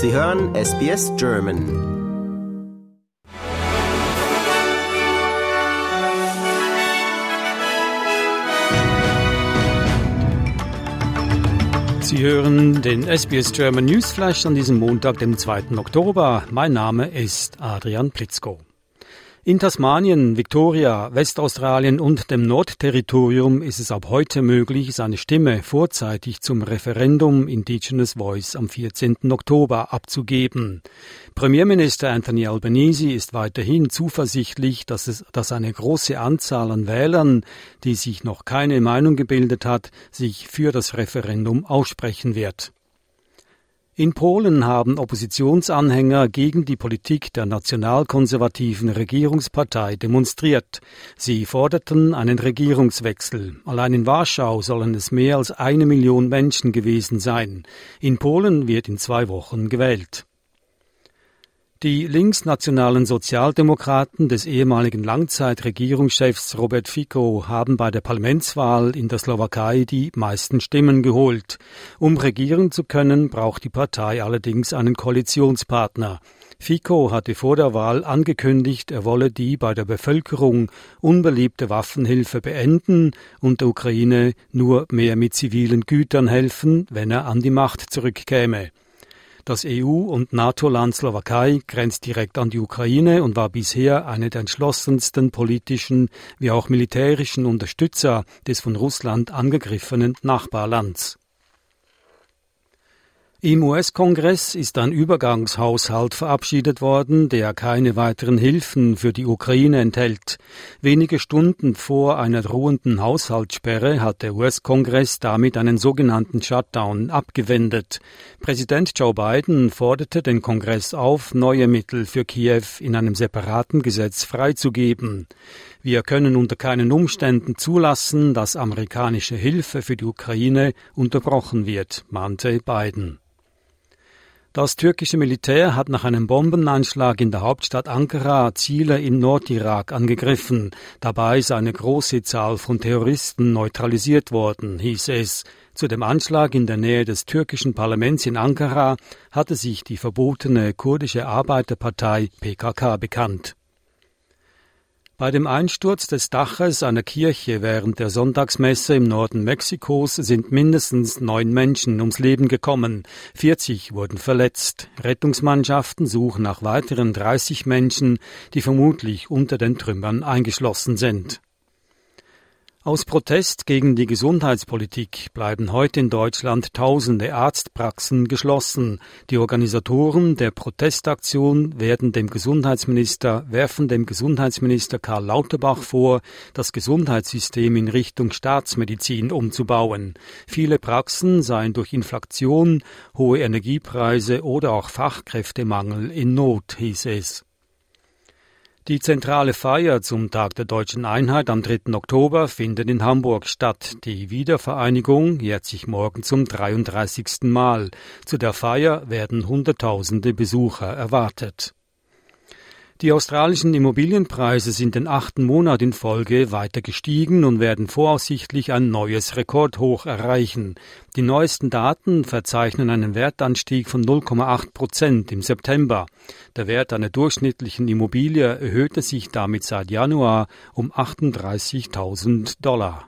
Sie hören SBS German. Sie hören den SBS German Newsflash an diesem Montag, dem 2. Oktober. Mein Name ist Adrian Plitzko. In Tasmanien, Victoria, Westaustralien und dem Nordterritorium ist es ab heute möglich, seine Stimme vorzeitig zum Referendum Indigenous Voice am 14. Oktober abzugeben. Premierminister Anthony Albanese ist weiterhin zuversichtlich, dass es, dass eine große Anzahl an Wählern, die sich noch keine Meinung gebildet hat, sich für das Referendum aussprechen wird. In Polen haben Oppositionsanhänger gegen die Politik der nationalkonservativen Regierungspartei demonstriert. Sie forderten einen Regierungswechsel. Allein in Warschau sollen es mehr als eine Million Menschen gewesen sein. In Polen wird in zwei Wochen gewählt. Die linksnationalen Sozialdemokraten des ehemaligen Langzeitregierungschefs Robert Fico haben bei der Parlamentswahl in der Slowakei die meisten Stimmen geholt. Um regieren zu können, braucht die Partei allerdings einen Koalitionspartner. Fico hatte vor der Wahl angekündigt, er wolle die bei der Bevölkerung unbeliebte Waffenhilfe beenden und der Ukraine nur mehr mit zivilen Gütern helfen, wenn er an die Macht zurückkäme. Das EU- und NATO-Land Slowakei grenzt direkt an die Ukraine und war bisher eine der entschlossensten politischen wie auch militärischen Unterstützer des von Russland angegriffenen Nachbarlands. Im US-Kongress ist ein Übergangshaushalt verabschiedet worden, der keine weiteren Hilfen für die Ukraine enthält. Wenige Stunden vor einer drohenden Haushaltssperre hat der US-Kongress damit einen sogenannten Shutdown abgewendet. Präsident Joe Biden forderte den Kongress auf, neue Mittel für Kiew in einem separaten Gesetz freizugeben. Wir können unter keinen Umständen zulassen, dass amerikanische Hilfe für die Ukraine unterbrochen wird, mahnte Biden. Das türkische Militär hat nach einem Bombenanschlag in der Hauptstadt Ankara Ziele im Nordirak angegriffen. Dabei sei eine große Zahl von Terroristen neutralisiert worden, hieß es. Zu dem Anschlag in der Nähe des türkischen Parlaments in Ankara hatte sich die verbotene kurdische Arbeiterpartei PKK bekannt. Bei dem Einsturz des Daches einer Kirche während der Sonntagsmesse im Norden Mexikos sind mindestens neun Menschen ums Leben gekommen. 40 wurden verletzt. Rettungsmannschaften suchen nach weiteren 30 Menschen, die vermutlich unter den Trümmern eingeschlossen sind. Aus Protest gegen die Gesundheitspolitik bleiben heute in Deutschland tausende Arztpraxen geschlossen. Die Organisatoren der Protestaktion werden dem Gesundheitsminister, werfen dem Gesundheitsminister Karl Lauterbach vor, das Gesundheitssystem in Richtung Staatsmedizin umzubauen. Viele Praxen seien durch Inflation, hohe Energiepreise oder auch Fachkräftemangel in Not, hieß es. Die zentrale Feier zum Tag der deutschen Einheit am 3. Oktober findet in Hamburg statt. Die Wiedervereinigung jährt sich morgen zum 33. Mal. Zu der Feier werden Hunderttausende Besucher erwartet. Die australischen Immobilienpreise sind den achten Monat in Folge weiter gestiegen und werden voraussichtlich ein neues Rekordhoch erreichen. Die neuesten Daten verzeichnen einen Wertanstieg von 0,8 Prozent im September. Der Wert einer durchschnittlichen Immobilie erhöhte sich damit seit Januar um 38.000 Dollar.